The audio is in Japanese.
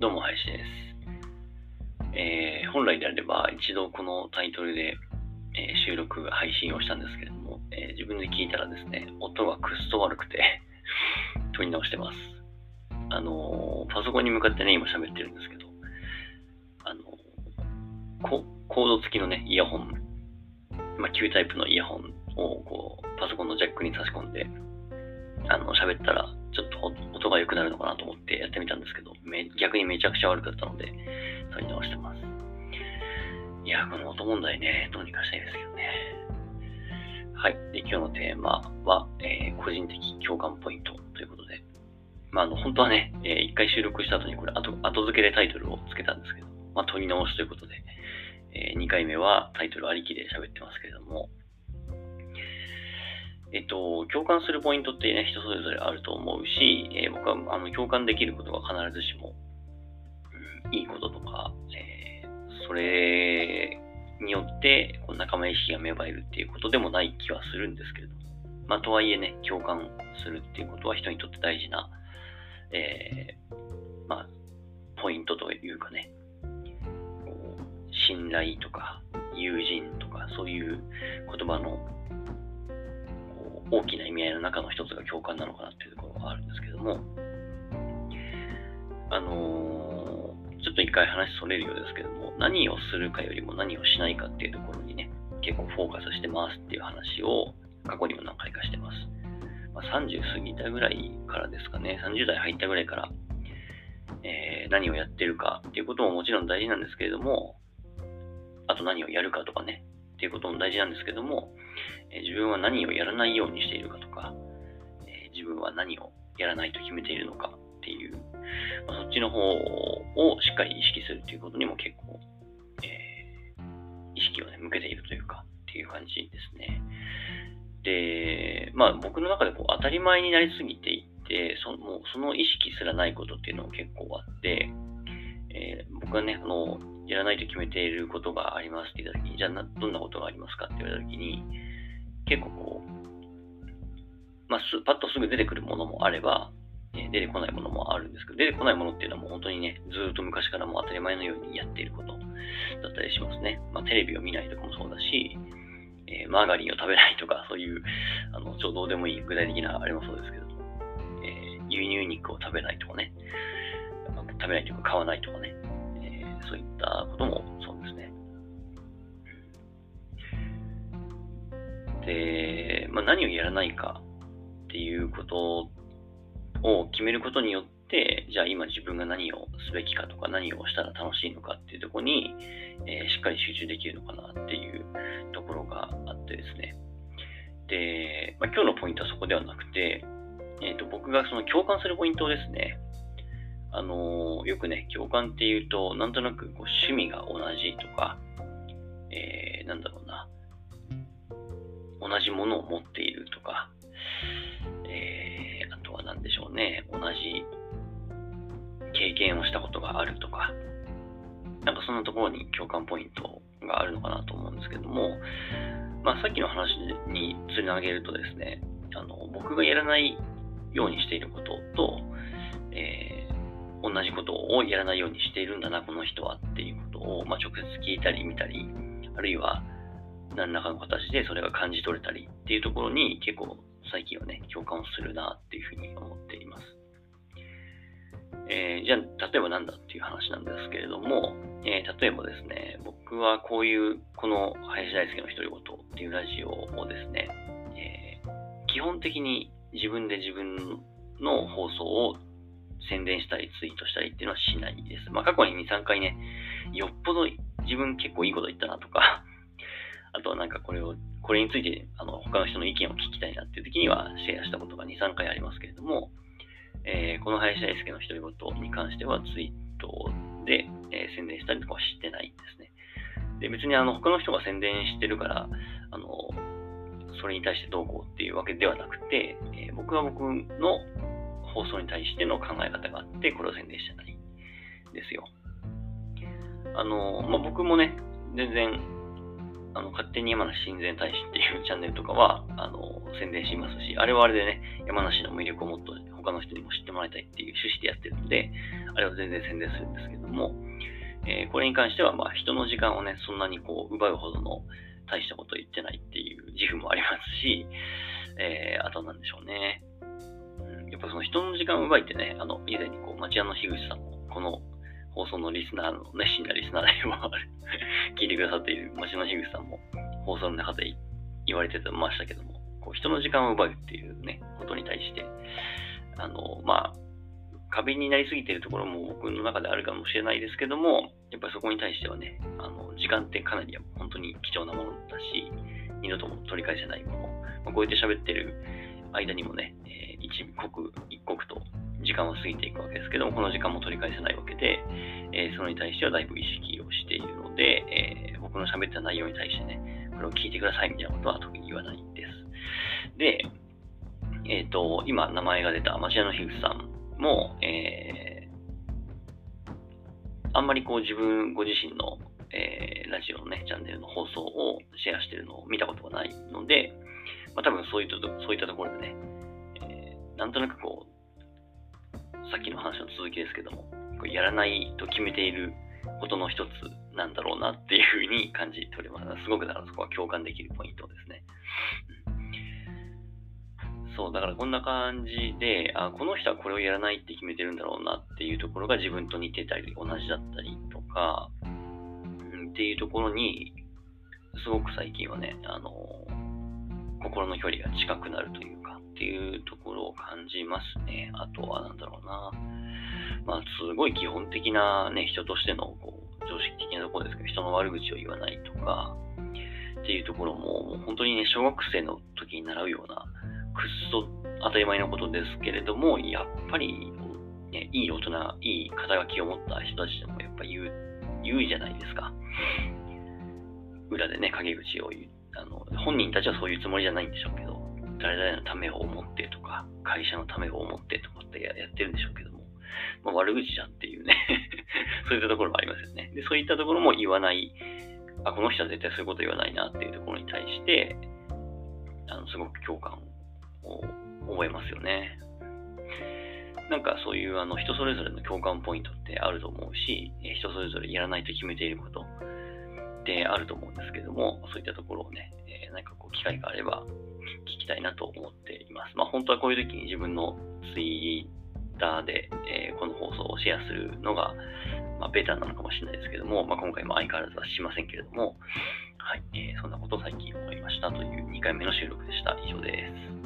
どうも、林です。えー、本来であれば一度このタイトルで、えー、収録、配信をしたんですけれども、えー、自分で聞いたらですね、音がくっそ悪くて 撮り直してます。あのパソコンに向かってね、今喋ってるんですけど、あのココード付きのね、イヤホン、まあ、旧タイプのイヤホンをこうパソコンのジャックに差し込んで、あの、喋ったら、音が良くなるのかなと思ってやってみたんですけど、め逆にめちゃくちゃ悪かったので、撮り直してます。いや、この音問題ね、どうにかしたいですけどね。はい。で、今日のテーマは、えー、個人的共感ポイントということで、まあ、あの、本当はね、えー、一回収録した後にこれ後、後付けでタイトルをつけたんですけど、まあ、撮り直しということで、えー、2回目はタイトルありきで喋ってますけれども、えっと、共感するポイントってね、人それぞれあると、あの共感できることが必ずしも、うん、いいこととか、えー、それによってこう仲間意識が芽生えるっていうことでもない気はするんですけれども、まあ、とはいえね、共感するっていうことは人にとって大事な、えー、まあ、ポイントというかね、信頼とか友人とかそういう言葉の大きな意味合いの中の一つが共感なのかなっていうところがあるんですけども、あのー、ちょっと一回話それるようですけども、何をするかよりも何をしないかっていうところにね、結構フォーカスしてますっていう話を過去にも何回かしてます。まあ、30過ぎたぐらいからですかね、30代入ったぐらいから、えー、何をやってるかっていうことももちろん大事なんですけれども、あと何をやるかとかね、っていうことも大事なんですけども、え自分は何をやらないようにしているかとか、え自分は何をやらないと決めているのか、まあ、そっちの方をしっかり意識するっていうことにも結構、えー、意識をね、向けているというか、っていう感じですね。で、まあ僕の中でこう当たり前になりすぎていて、そのその意識すらないことっていうのも結構あって、えー、僕はね、あの、やらないと決めていることがありますって言った時に、じゃあどんなことがありますかって言われた時に、結構こう、まあ、す、パッとすぐ出てくるものもあれば、え出てこないものもあるんですけど、出てこないものっていうのはもう本当にね、ずっと昔からもう当たり前のようにやっていることだったりしますね。まあ、テレビを見ないとかもそうだし、えー、マーガリンを食べないとか、そういう、あの、ちょうどどうでもいい具体的なあれもそうですけど、えー、輸入肉を食べないとかね、食べないというか買わないとかね、えー、そういったこともそうですね。で、まあ、何をやらないかっていうことを決めることによって、じゃあ今自分が何をすべきかとか何をしたら楽しいのかっていうとこに、えー、しっかり集中できるのかなっていうところがあってですね。で、まあ、今日のポイントはそこではなくて、えっ、ー、と、僕がその共感するポイントですね、あのー、よくね、共感っていうと、なんとなくこう趣味が同じとか、えー、なんだろうな、同じものを持っているとか、ね、同じ経験をしたことがあるとか、なんかそんなところに共感ポイントがあるのかなと思うんですけども、まあさっきの話につなげるとですね、あの、僕がやらないようにしていることと、えー、同じことをやらないようにしているんだな、この人はっていうことを、まあ、直接聞いたり見たり、あるいは、何らかの形でそれが感じ取れたりっていうところに結構最近はね、共感をするなっていうふうに思っています。えー、じゃあ、例えば何だっていう話なんですけれども、えー、例えばですね、僕はこういう、この林大輔の独り言っていうラジオをですね、えー、基本的に自分で自分の放送を宣伝したりツイートしたりっていうのはしないです。まあ過去に2、3回ね、よっぽど自分結構いいこと言ったなとか、あとはなんかこれを、これについて、あの、他の人の意見を聞きたいなっていう時にはシェアしたことが2、3回ありますけれども、えー、この林大輔の独り言に関してはツイートで、えー、宣伝したりとかはしてないんですね。で、別にあの、他の人が宣伝してるから、あの、それに対してどうこうっていうわけではなくて、えー、僕は僕の放送に対しての考え方があって、これを宣伝してないんですよ。あの、まあ、僕もね、全然あの、勝手に山梨親善大使っていうチャンネルとかは、あの、宣伝しますし、あれはあれでね、山梨の魅力をもっと他の人にも知ってもらいたいっていう趣旨でやってるので、あれは全然宣伝するんですけども、えー、これに関しては、まあ、人の時間をね、そんなにこう、奪うほどの大したこと言ってないっていう自負もありますし、えー、あとなんでしょうね。うん、やっぱその人の時間を奪いってね、あの、以前にこう、町屋の樋口さんも、この放送のリスナーの熱心なリスナーでもある 聞いてくださっている町の樋口さんも、放送の中で言われてましたけども、こう人の時間を奪うっていうね、ことに対して、あの、まあ、過敏になりすぎてるところも僕の中であるかもしれないですけども、やっぱりそこに対してはね、あの時間ってかなり本当に貴重なものだし、二度とも取り返せないもの。まあ、こうやって喋ってる間にもね、えー、一刻一刻と時間は過ぎていくわけですけども、この時間も取り返せないわけで、えー、それに対してはだいぶ意識をしているので、えー、僕の喋った内容に対してね、これを聞いてくださいみたいなことは特に言わないんです。で、えっ、ー、と、今名前が出た町屋の樋口さんも、え、あんまりこう自分ご自身の、え、ラジオのね、チャンネルの放送をシェアしてるのを見たことがないので、まあ、多分そういったそういったところでね、え、なんとなくこう、さっきの話の続きですけども、こうやらないと決めていることの一つなんだろうなっていうふうに感じております。すごくだからそこは共感できるポイントですね。そう、だからこんな感じで、あ、この人はこれをやらないって決めてるんだろうなっていうところが自分と似てたり、同じだったりとか、うん、っていうところに、すごく最近はね、あの、心の距離が近くなるという、っていうところを感じますね。あとはなんだろうな。まあ、すごい基本的なね、人としてのこう常識的なところですけど、人の悪口を言わないとか、っていうところも、もう本当にね、小学生の時に習うような、くっそ当たり前のことですけれども、やっぱり、ね、いい大人、いい肩書きを持った人たちでもやっぱ言う、言うじゃないですか。裏でね、陰口を言う。あの、本人たちはそういうつもりじゃないんでしょうけど、誰々のためを思ってとか、会社のためを思ってとかってやってるんでしょうけども、まあ、悪口じゃんっていうね そういったところもありますよね。で、そういったところも言わない、あ、この人は絶対そういうこと言わないなっていうところに対して、あの、すごく共感を覚えますよね。なんかそういうあの人それぞれの共感ポイントってあると思うし、人それぞれやらないと決めていることってあると思うんですけども、そういったところをね、えー、なんかこう機会があれば聞きたいなと思っています。まあ本当はこういう時に自分のツイッターで、えー、この放送をシェアするのが、まあ、ベターなのかもしれないですけども、まあ、今回も相変わらずはしませんけれども、はい、えー、そんなことを最近思いましたという2回目の収録でした。以上です。